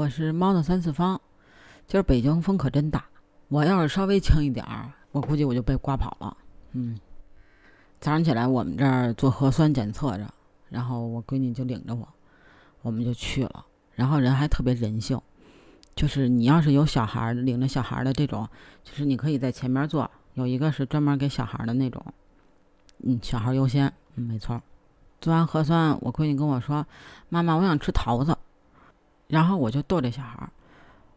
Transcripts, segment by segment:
我是猫的三次方。今儿北京风可真大，我要是稍微轻一点儿，我估计我就被刮跑了。嗯，早上起来我们这儿做核酸检测着，然后我闺女就领着我，我们就去了。然后人还特别人性，就是你要是有小孩儿领着小孩儿的这种，就是你可以在前面坐，有一个是专门给小孩儿的那种，嗯，小孩儿优先，嗯，没错。做完核酸，我闺女跟我说：“妈妈，我想吃桃子。”然后我就逗这小孩儿，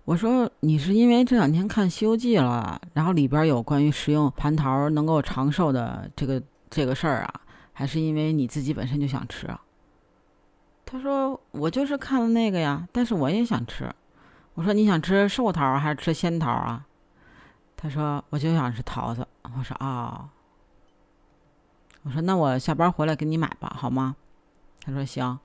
我说：“你是因为这两天看《西游记》了，然后里边有关于食用蟠桃能够长寿的这个这个事儿啊，还是因为你自己本身就想吃啊？”他说：“我就是看了那个呀，但是我也想吃。”我说：“你想吃寿桃还是吃仙桃啊？”他说：“我就想吃桃子。”我说：“啊。”我说：“那我下班回来给你买吧，好吗？”他说：“行。”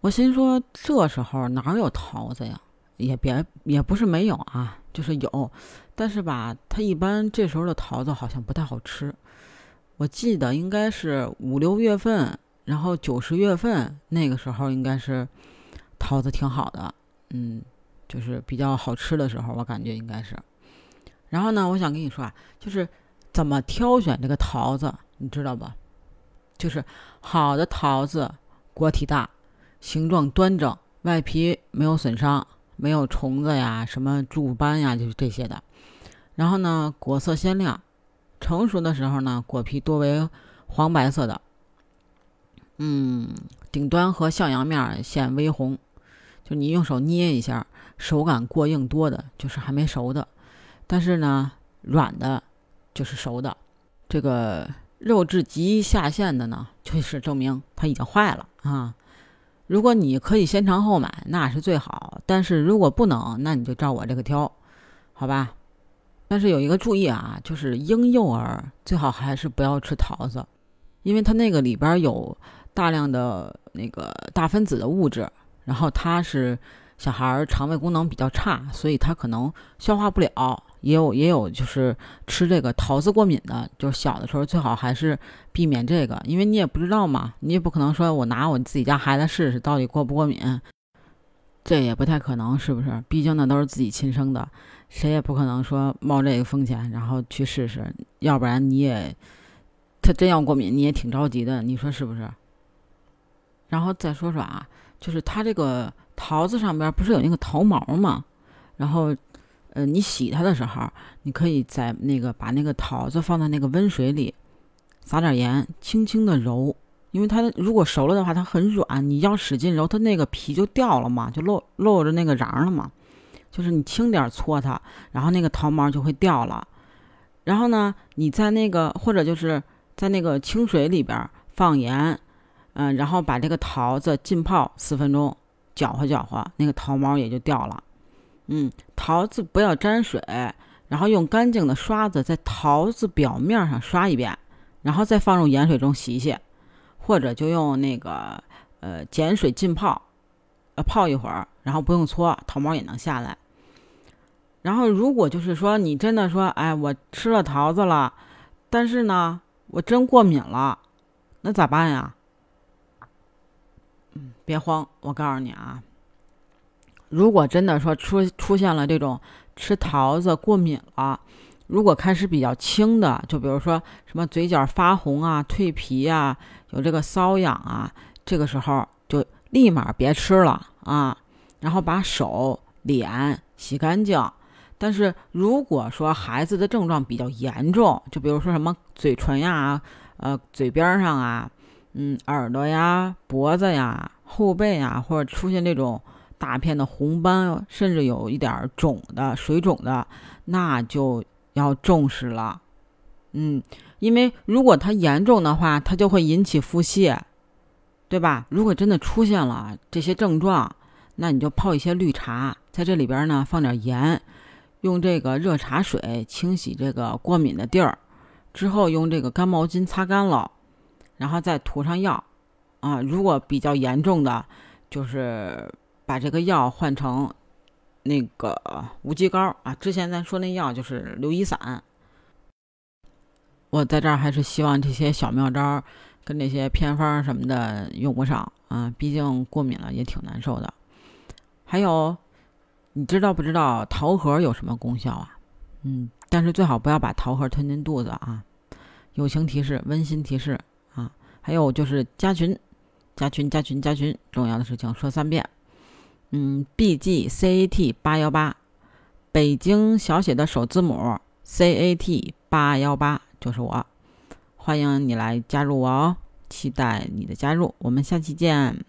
我心说：“这时候哪有桃子呀？也别也不是没有啊，就是有，但是吧，它一般这时候的桃子好像不太好吃。我记得应该是五六月份，然后九十月份那个时候应该是桃子挺好的，嗯，就是比较好吃的时候，我感觉应该是。然后呢，我想跟你说啊，就是怎么挑选这个桃子。”你知道吧？就是好的桃子，果体大，形状端正，外皮没有损伤，没有虫子呀、什么蛀斑呀，就是这些的。然后呢，果色鲜亮，成熟的时候呢，果皮多为黄白色的。嗯，顶端和向阳面显微红，就你用手捏一下，手感过硬多的，就是还没熟的。但是呢，软的，就是熟的。这个。肉质极下限的呢，就是证明它已经坏了啊。如果你可以先尝后买，那是最好。但是如果不能，那你就照我这个挑，好吧？但是有一个注意啊，就是婴幼儿最好还是不要吃桃子，因为它那个里边有大量的那个大分子的物质，然后它是小孩肠胃功能比较差，所以它可能消化不了。也有也有，就是吃这个桃子过敏的，就是小的时候最好还是避免这个，因为你也不知道嘛，你也不可能说我拿我自己家孩子试试到底过不过敏，这也不太可能，是不是？毕竟那都是自己亲生的，谁也不可能说冒这个风险然后去试试，要不然你也他真要过敏，你也挺着急的，你说是不是？然后再说说啊，就是它这个桃子上边不是有那个桃毛吗？然后。呃，你洗它的时候，你可以在那个把那个桃子放在那个温水里，撒点盐，轻轻的揉，因为它如果熟了的话，它很软，你要使劲揉，它那个皮就掉了嘛，就露露着那个瓤了嘛。就是你轻点搓它，然后那个桃毛就会掉了。然后呢，你在那个或者就是在那个清水里边放盐，嗯，然后把这个桃子浸泡四分钟，搅和搅和，那个桃毛也就掉了。嗯，桃子不要沾水，然后用干净的刷子在桃子表面上刷一遍，然后再放入盐水中洗洗，或者就用那个呃碱水浸泡，呃泡一会儿，然后不用搓，桃毛也能下来。然后如果就是说你真的说，哎，我吃了桃子了，但是呢，我真过敏了，那咋办呀？嗯，别慌，我告诉你啊。如果真的说出出现了这种吃桃子过敏了，如果开始比较轻的，就比如说什么嘴角发红啊、蜕皮啊、有这个瘙痒啊，这个时候就立马别吃了啊，然后把手脸洗干净。但是如果说孩子的症状比较严重，就比如说什么嘴唇呀、呃嘴边上啊、嗯耳朵呀、脖子呀、后背呀，或者出现这种。大片的红斑，甚至有一点肿的水肿的，那就要重视了。嗯，因为如果它严重的话，它就会引起腹泻，对吧？如果真的出现了这些症状，那你就泡一些绿茶，在这里边呢放点盐，用这个热茶水清洗这个过敏的地儿，之后用这个干毛巾擦干了，然后再涂上药。啊，如果比较严重的，就是。把这个药换成那个无极膏啊！之前咱说那药就是硫乙散。我在这儿还是希望这些小妙招跟那些偏方什么的用不上啊，毕竟过敏了也挺难受的。还有，你知道不知道桃核有什么功效啊？嗯，但是最好不要把桃核吞进肚子啊。友情提示，温馨提示啊。还有就是加群，加群，加群，加群，重要的事情说三遍。嗯，B G C A T 八幺八，北京小写的首字母 C A T 八幺八就是我，欢迎你来加入我哦，期待你的加入，我们下期见。